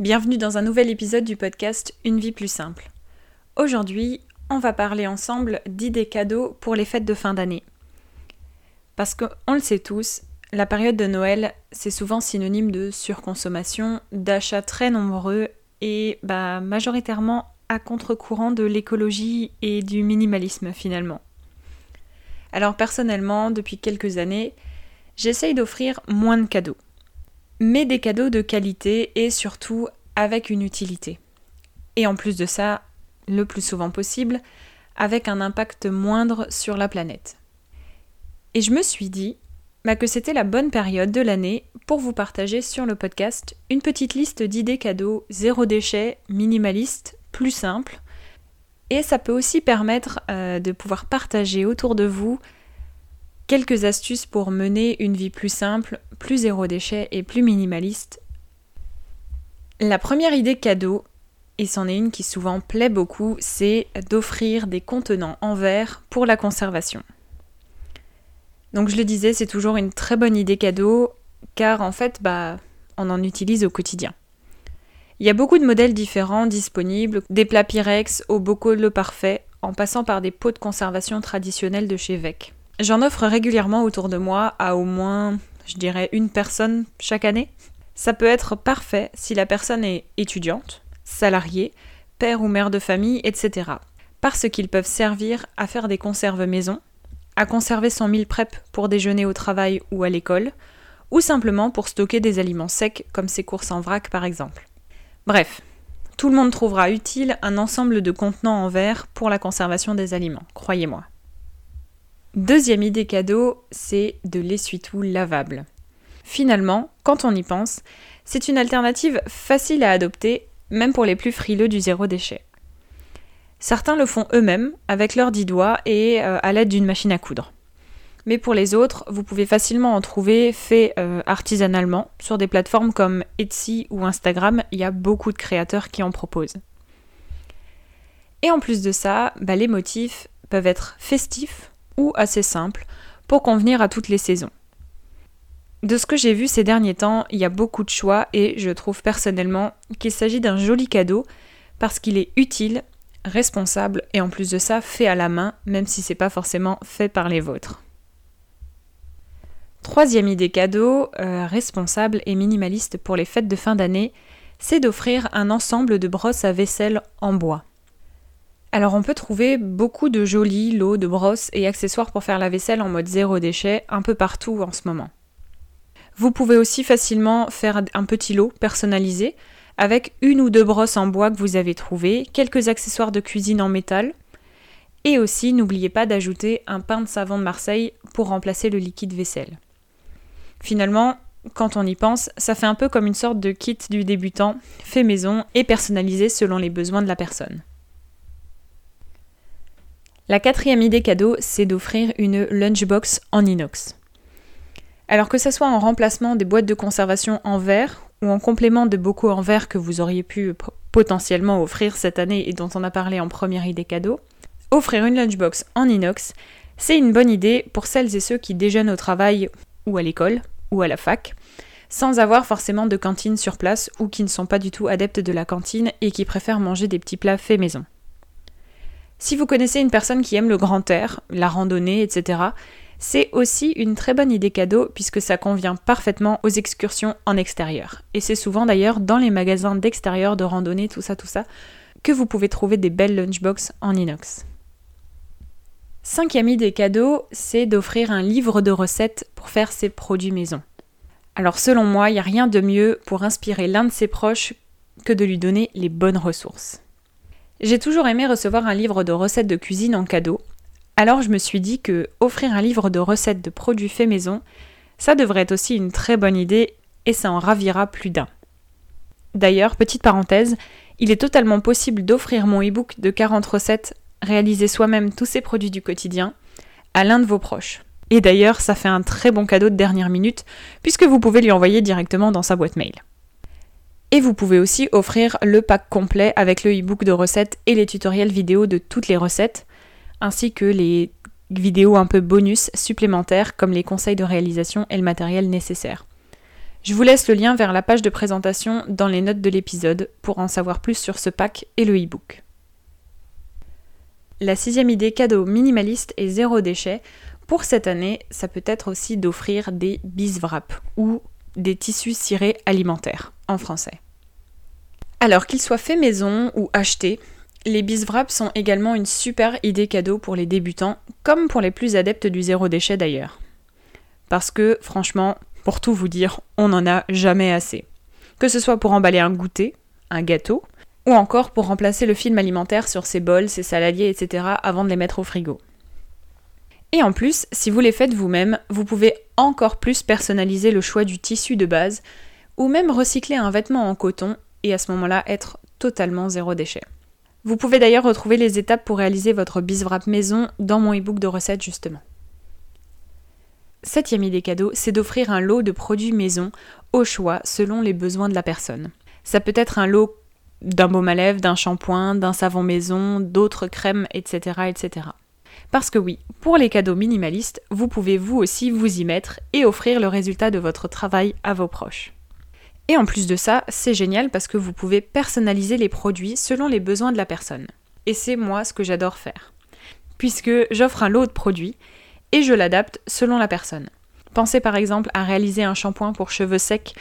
Bienvenue dans un nouvel épisode du podcast Une vie plus simple. Aujourd'hui, on va parler ensemble d'idées cadeaux pour les fêtes de fin d'année. Parce qu'on le sait tous, la période de Noël, c'est souvent synonyme de surconsommation, d'achats très nombreux et bah, majoritairement à contre-courant de l'écologie et du minimalisme finalement. Alors personnellement, depuis quelques années, j'essaye d'offrir moins de cadeaux mais des cadeaux de qualité et surtout avec une utilité. Et en plus de ça, le plus souvent possible, avec un impact moindre sur la planète. Et je me suis dit bah, que c'était la bonne période de l'année pour vous partager sur le podcast une petite liste d'idées cadeaux zéro déchet, minimaliste, plus simple. Et ça peut aussi permettre euh, de pouvoir partager autour de vous quelques astuces pour mener une vie plus simple, plus zéro déchet et plus minimaliste. La première idée cadeau, et c'en est une qui souvent plaît beaucoup, c'est d'offrir des contenants en verre pour la conservation. Donc je le disais, c'est toujours une très bonne idée cadeau, car en fait, bah, on en utilise au quotidien. Il y a beaucoup de modèles différents disponibles, des plats Pyrex au bocaux le parfait, en passant par des pots de conservation traditionnels de chez Vec. J'en offre régulièrement autour de moi à au moins, je dirais, une personne chaque année. Ça peut être parfait si la personne est étudiante, salariée, père ou mère de famille, etc. Parce qu'ils peuvent servir à faire des conserves maison, à conserver son meal prep pour déjeuner au travail ou à l'école, ou simplement pour stocker des aliments secs comme ses courses en vrac par exemple. Bref, tout le monde trouvera utile un ensemble de contenants en verre pour la conservation des aliments, croyez-moi. Deuxième idée cadeau, c'est de l'essuie-tout lavable. Finalement, quand on y pense, c'est une alternative facile à adopter, même pour les plus frileux du zéro déchet. Certains le font eux-mêmes avec leurs dix doigts et euh, à l'aide d'une machine à coudre. Mais pour les autres, vous pouvez facilement en trouver fait euh, artisanalement sur des plateformes comme Etsy ou Instagram. Il y a beaucoup de créateurs qui en proposent. Et en plus de ça, bah, les motifs peuvent être festifs assez simple pour convenir à toutes les saisons. De ce que j'ai vu ces derniers temps, il y a beaucoup de choix et je trouve personnellement qu'il s'agit d'un joli cadeau parce qu'il est utile, responsable et en plus de ça fait à la main, même si c'est pas forcément fait par les vôtres. Troisième idée cadeau, euh, responsable et minimaliste pour les fêtes de fin d'année, c'est d'offrir un ensemble de brosses à vaisselle en bois. Alors on peut trouver beaucoup de jolis lots de brosses et accessoires pour faire la vaisselle en mode zéro déchet un peu partout en ce moment. Vous pouvez aussi facilement faire un petit lot personnalisé avec une ou deux brosses en bois que vous avez trouvées, quelques accessoires de cuisine en métal, et aussi n'oubliez pas d'ajouter un pain de savon de Marseille pour remplacer le liquide vaisselle. Finalement, quand on y pense, ça fait un peu comme une sorte de kit du débutant, fait maison et personnalisé selon les besoins de la personne. La quatrième idée cadeau, c'est d'offrir une lunchbox en inox. Alors que ce soit en remplacement des boîtes de conservation en verre ou en complément de bocaux en verre que vous auriez pu potentiellement offrir cette année et dont on a parlé en première idée cadeau, offrir une lunchbox en inox, c'est une bonne idée pour celles et ceux qui déjeunent au travail ou à l'école ou à la fac, sans avoir forcément de cantine sur place ou qui ne sont pas du tout adeptes de la cantine et qui préfèrent manger des petits plats faits maison. Si vous connaissez une personne qui aime le grand air, la randonnée, etc., c'est aussi une très bonne idée cadeau puisque ça convient parfaitement aux excursions en extérieur. Et c'est souvent d'ailleurs dans les magasins d'extérieur de randonnée, tout ça, tout ça, que vous pouvez trouver des belles lunchbox en inox. Cinquième idée cadeau, c'est d'offrir un livre de recettes pour faire ses produits maison. Alors selon moi, il n'y a rien de mieux pour inspirer l'un de ses proches que de lui donner les bonnes ressources. J'ai toujours aimé recevoir un livre de recettes de cuisine en cadeau, alors je me suis dit que offrir un livre de recettes de produits faits maison, ça devrait être aussi une très bonne idée et ça en ravira plus d'un. D'ailleurs, petite parenthèse, il est totalement possible d'offrir mon e-book de 40 recettes, réaliser soi-même tous ces produits du quotidien, à l'un de vos proches. Et d'ailleurs, ça fait un très bon cadeau de dernière minute, puisque vous pouvez lui envoyer directement dans sa boîte mail. Et vous pouvez aussi offrir le pack complet avec le e-book de recettes et les tutoriels vidéo de toutes les recettes, ainsi que les vidéos un peu bonus supplémentaires comme les conseils de réalisation et le matériel nécessaire. Je vous laisse le lien vers la page de présentation dans les notes de l'épisode pour en savoir plus sur ce pack et le e-book. La sixième idée cadeau minimaliste et zéro déchet, pour cette année, ça peut être aussi d'offrir des biswraps ou des tissus cirés alimentaires en français. Alors qu'ils soient faits maison ou achetés, les biswraps sont également une super idée cadeau pour les débutants, comme pour les plus adeptes du zéro déchet d'ailleurs. Parce que franchement, pour tout vous dire, on n'en a jamais assez. Que ce soit pour emballer un goûter, un gâteau, ou encore pour remplacer le film alimentaire sur ses bols, ses saladiers, etc. avant de les mettre au frigo. Et en plus, si vous les faites vous-même, vous pouvez encore plus personnaliser le choix du tissu de base, ou même recycler un vêtement en coton et à ce moment-là être totalement zéro déchet. Vous pouvez d'ailleurs retrouver les étapes pour réaliser votre biswrap maison dans mon e-book de recettes justement. Septième idée cadeau, c'est d'offrir un lot de produits maison au choix selon les besoins de la personne. Ça peut être un lot d'un baume à lèvres, d'un shampoing, d'un savon maison, d'autres crèmes, etc., etc. Parce que oui, pour les cadeaux minimalistes, vous pouvez vous aussi vous y mettre et offrir le résultat de votre travail à vos proches. Et en plus de ça, c'est génial parce que vous pouvez personnaliser les produits selon les besoins de la personne. Et c'est moi ce que j'adore faire. Puisque j'offre un lot de produits et je l'adapte selon la personne. Pensez par exemple à réaliser un shampoing pour cheveux secs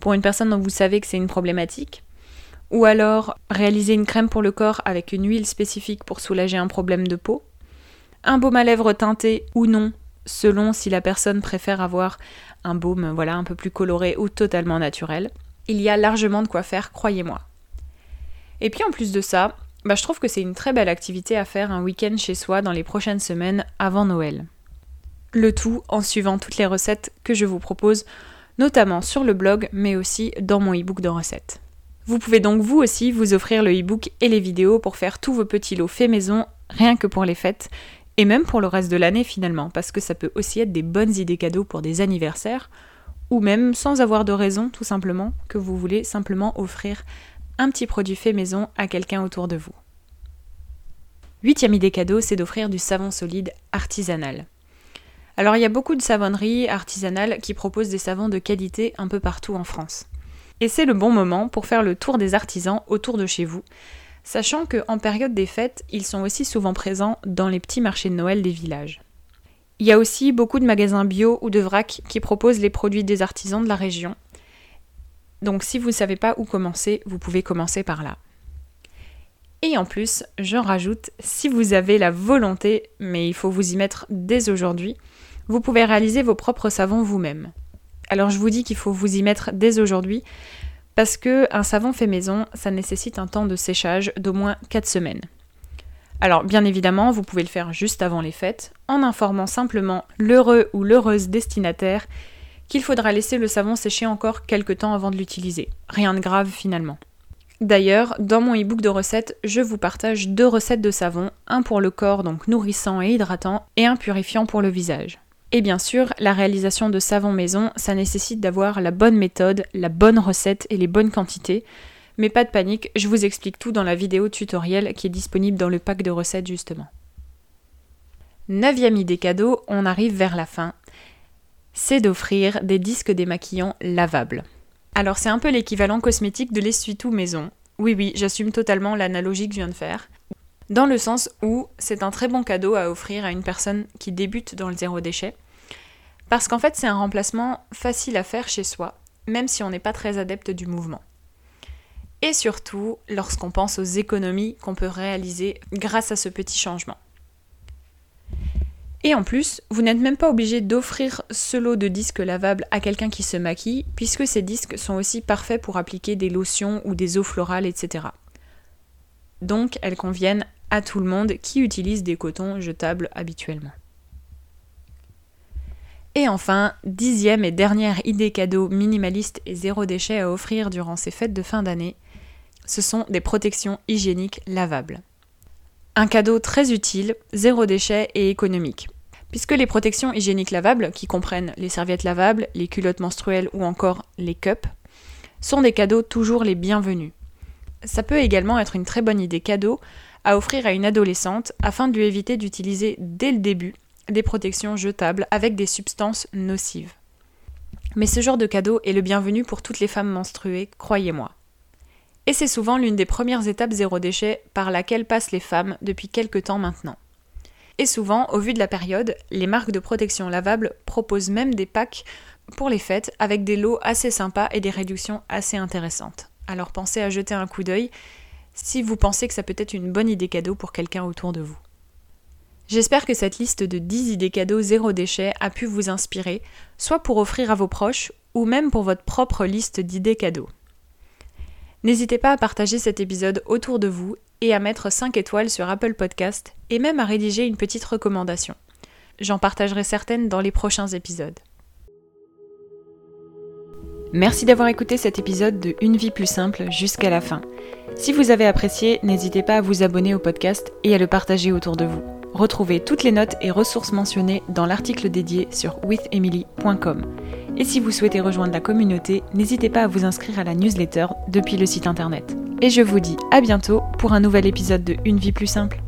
pour une personne dont vous savez que c'est une problématique, ou alors réaliser une crème pour le corps avec une huile spécifique pour soulager un problème de peau, un baume à lèvres teinté ou non, selon si la personne préfère avoir un baume voilà un peu plus coloré ou totalement naturel. Il y a largement de quoi faire, croyez-moi. Et puis en plus de ça, bah, je trouve que c'est une très belle activité à faire un week-end chez soi dans les prochaines semaines avant Noël. Le tout en suivant toutes les recettes que je vous propose, notamment sur le blog, mais aussi dans mon e-book de recettes. Vous pouvez donc vous aussi vous offrir le e-book et les vidéos pour faire tous vos petits lots faits maison, rien que pour les fêtes, et même pour le reste de l'année finalement, parce que ça peut aussi être des bonnes idées cadeaux pour des anniversaires, ou même sans avoir de raison tout simplement, que vous voulez simplement offrir un petit produit fait maison à quelqu'un autour de vous. Huitième idée cadeau, c'est d'offrir du savon solide artisanal. Alors il y a beaucoup de savonneries artisanales qui proposent des savons de qualité un peu partout en France. Et c'est le bon moment pour faire le tour des artisans autour de chez vous, sachant qu'en période des fêtes, ils sont aussi souvent présents dans les petits marchés de Noël des villages. Il y a aussi beaucoup de magasins bio ou de vrac qui proposent les produits des artisans de la région. Donc si vous ne savez pas où commencer, vous pouvez commencer par là. Et en plus, j'en rajoute, si vous avez la volonté, mais il faut vous y mettre dès aujourd'hui, vous pouvez réaliser vos propres savons vous-même. Alors je vous dis qu'il faut vous y mettre dès aujourd'hui parce que un savon fait maison, ça nécessite un temps de séchage d'au moins 4 semaines. Alors bien évidemment, vous pouvez le faire juste avant les fêtes en informant simplement l'heureux ou l'heureuse destinataire qu'il faudra laisser le savon sécher encore quelques temps avant de l'utiliser. Rien de grave finalement. D'ailleurs, dans mon e-book de recettes, je vous partage deux recettes de savon, un pour le corps donc nourrissant et hydratant, et un purifiant pour le visage. Et bien sûr, la réalisation de savon maison, ça nécessite d'avoir la bonne méthode, la bonne recette et les bonnes quantités. Mais pas de panique, je vous explique tout dans la vidéo tutoriel qui est disponible dans le pack de recettes justement. Neuvième idée cadeau, on arrive vers la fin. C'est d'offrir des disques démaquillants lavables. Alors c'est un peu l'équivalent cosmétique de l'essuie-tout maison. Oui oui, j'assume totalement l'analogie que je viens de faire dans le sens où c'est un très bon cadeau à offrir à une personne qui débute dans le zéro déchet, parce qu'en fait c'est un remplacement facile à faire chez soi, même si on n'est pas très adepte du mouvement. Et surtout lorsqu'on pense aux économies qu'on peut réaliser grâce à ce petit changement. Et en plus, vous n'êtes même pas obligé d'offrir ce lot de disques lavables à quelqu'un qui se maquille, puisque ces disques sont aussi parfaits pour appliquer des lotions ou des eaux florales, etc. Donc elles conviennent à tout le monde qui utilise des cotons jetables habituellement. Et enfin, dixième et dernière idée cadeau minimaliste et zéro déchet à offrir durant ces fêtes de fin d'année, ce sont des protections hygiéniques lavables. Un cadeau très utile, zéro déchet et économique. Puisque les protections hygiéniques lavables, qui comprennent les serviettes lavables, les culottes menstruelles ou encore les cups, sont des cadeaux toujours les bienvenus. Ça peut également être une très bonne idée cadeau à offrir à une adolescente afin de lui éviter d'utiliser dès le début des protections jetables avec des substances nocives. Mais ce genre de cadeau est le bienvenu pour toutes les femmes menstruées, croyez-moi. Et c'est souvent l'une des premières étapes zéro déchet par laquelle passent les femmes depuis quelques temps maintenant. Et souvent, au vu de la période, les marques de protection lavables proposent même des packs pour les fêtes avec des lots assez sympas et des réductions assez intéressantes. Alors pensez à jeter un coup d'œil si vous pensez que ça peut être une bonne idée cadeau pour quelqu'un autour de vous. J'espère que cette liste de 10 idées cadeaux zéro déchet a pu vous inspirer, soit pour offrir à vos proches, ou même pour votre propre liste d'idées cadeaux. N'hésitez pas à partager cet épisode autour de vous et à mettre 5 étoiles sur Apple Podcast et même à rédiger une petite recommandation. J'en partagerai certaines dans les prochains épisodes. Merci d'avoir écouté cet épisode de Une vie plus simple jusqu'à la fin. Si vous avez apprécié, n'hésitez pas à vous abonner au podcast et à le partager autour de vous. Retrouvez toutes les notes et ressources mentionnées dans l'article dédié sur withemily.com. Et si vous souhaitez rejoindre la communauté, n'hésitez pas à vous inscrire à la newsletter depuis le site internet. Et je vous dis à bientôt pour un nouvel épisode de Une vie plus simple.